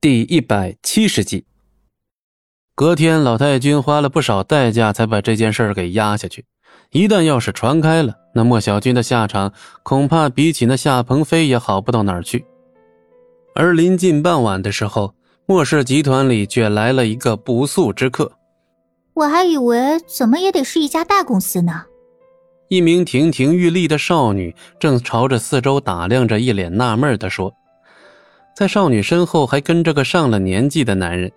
第一百七十集。隔天，老太君花了不少代价才把这件事给压下去。一旦要是传开了，那莫小军的下场恐怕比起那夏鹏飞也好不到哪儿去。而临近傍晚的时候，莫氏集团里却来了一个不速之客。我还以为怎么也得是一家大公司呢。一名亭亭玉立的少女正朝着四周打量着，一脸纳闷地说。在少女身后还跟着个上了年纪的男人，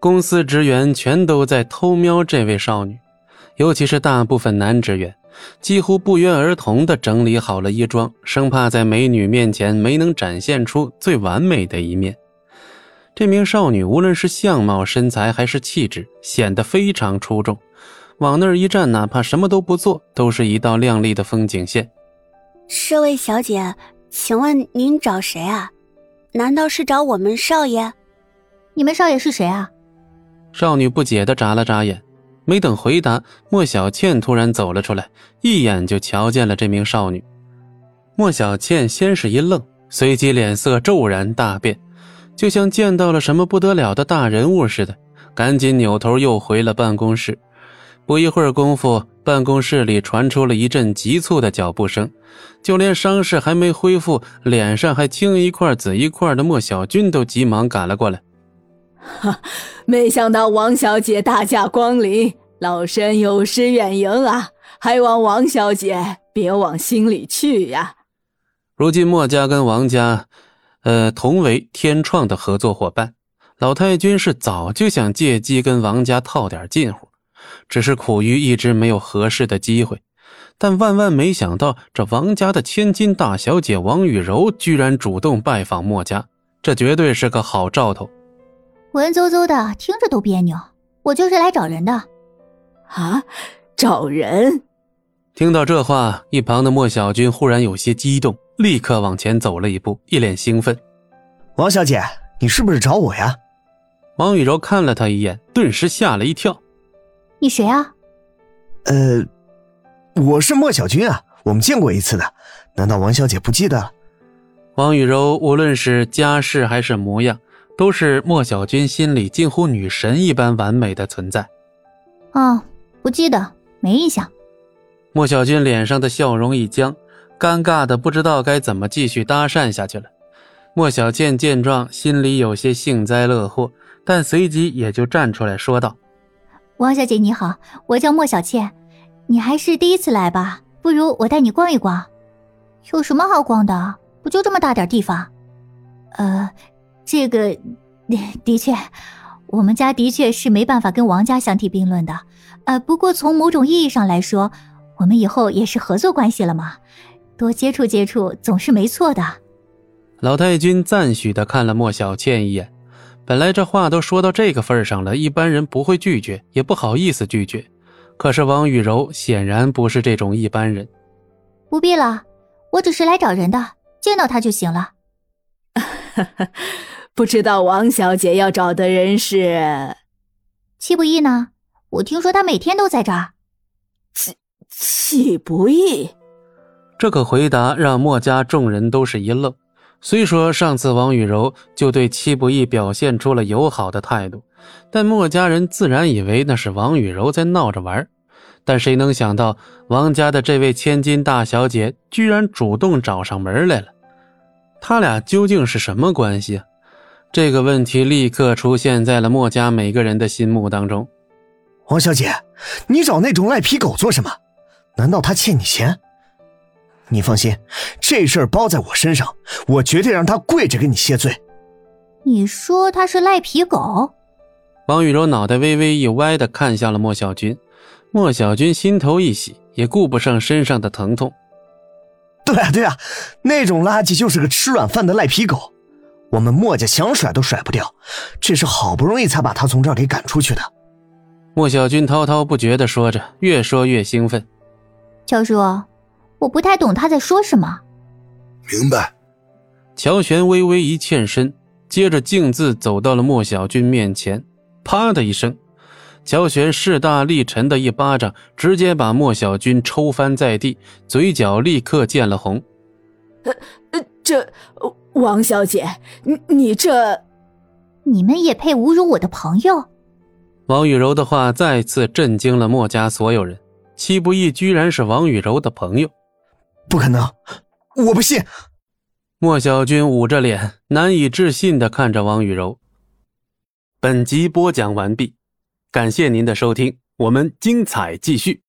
公司职员全都在偷瞄这位少女，尤其是大部分男职员，几乎不约而同地整理好了衣装，生怕在美女面前没能展现出最完美的一面。这名少女无论是相貌、身材还是气质，显得非常出众，往那儿一站，哪怕什么都不做，都是一道亮丽的风景线。这位小姐，请问您找谁啊？难道是找我们少爷？你们少爷是谁啊？少女不解的眨了眨眼，没等回答，莫小倩突然走了出来，一眼就瞧见了这名少女。莫小倩先是一愣，随即脸色骤然大变，就像见到了什么不得了的大人物似的，赶紧扭头又回了办公室。不一会儿功夫，办公室里传出了一阵急促的脚步声，就连伤势还没恢复、脸上还青一块紫一块的莫小军都急忙赶了过来。哈，没想到王小姐大驾光临，老身有失远迎啊！还望王小姐别往心里去呀。如今莫家跟王家，呃，同为天创的合作伙伴，老太君是早就想借机跟王家套点近乎。只是苦于一直没有合适的机会，但万万没想到，这王家的千金大小姐王雨柔居然主动拜访莫家，这绝对是个好兆头。文绉绉的，听着都别扭。我就是来找人的。啊，找人？听到这话，一旁的莫小军忽然有些激动，立刻往前走了一步，一脸兴奋：“王小姐，你是不是找我呀？”王雨柔看了他一眼，顿时吓了一跳。你谁啊？呃，我是莫小军啊，我们见过一次的，难道王小姐不记得？王雨柔无论是家世还是模样，都是莫小军心里近乎女神一般完美的存在。哦，不记得，没印象。莫小军脸上的笑容一僵，尴尬的不知道该怎么继续搭讪下去了。莫小倩见状，心里有些幸灾乐祸，但随即也就站出来说道。王小姐你好，我叫莫小倩，你还是第一次来吧？不如我带你逛一逛。有什么好逛的？不就这么大点地方？呃，这个的确，我们家的确是没办法跟王家相提并论的。呃，不过从某种意义上来说，我们以后也是合作关系了嘛，多接触接触总是没错的。老太君赞许的看了莫小倩一眼。本来这话都说到这个份上了，一般人不会拒绝，也不好意思拒绝。可是王雨柔显然不是这种一般人。不必了，我只是来找人的，见到他就行了。不知道王小姐要找的人是？戚不义呢？我听说他每天都在这儿。戚戚不义，这个回答让墨家众人都是一愣。虽说上次王雨柔就对戚不义表现出了友好的态度，但莫家人自然以为那是王雨柔在闹着玩。但谁能想到，王家的这位千金大小姐居然主动找上门来了？他俩究竟是什么关系啊？这个问题立刻出现在了莫家每个人的心目当中。王小姐，你找那种赖皮狗做什么？难道他欠你钱？你放心，这事儿包在我身上，我绝对让他跪着给你谢罪。你说他是赖皮狗？王雨柔脑袋微微一歪的看向了莫小军，莫小军心头一喜，也顾不上身上的疼痛。对啊对啊，那种垃圾就是个吃软饭的赖皮狗，我们莫家想甩都甩不掉，这是好不容易才把他从这儿给赶出去的。莫小军滔滔不绝的说着，越说越兴奋。乔叔。我不太懂他在说什么。明白。乔玄微微一欠身，接着径自走到了莫小军面前。啪的一声，乔玄势大力沉的一巴掌直接把莫小军抽翻在地，嘴角立刻见了红。呃呃，这王小姐，你你这……你们也配侮辱我的朋友？王雨柔的话再次震惊了莫家所有人。戚不义居然是王雨柔的朋友，不可能，我不信！莫小军捂着脸，难以置信的看着王雨柔。本集播讲完毕，感谢您的收听，我们精彩继续。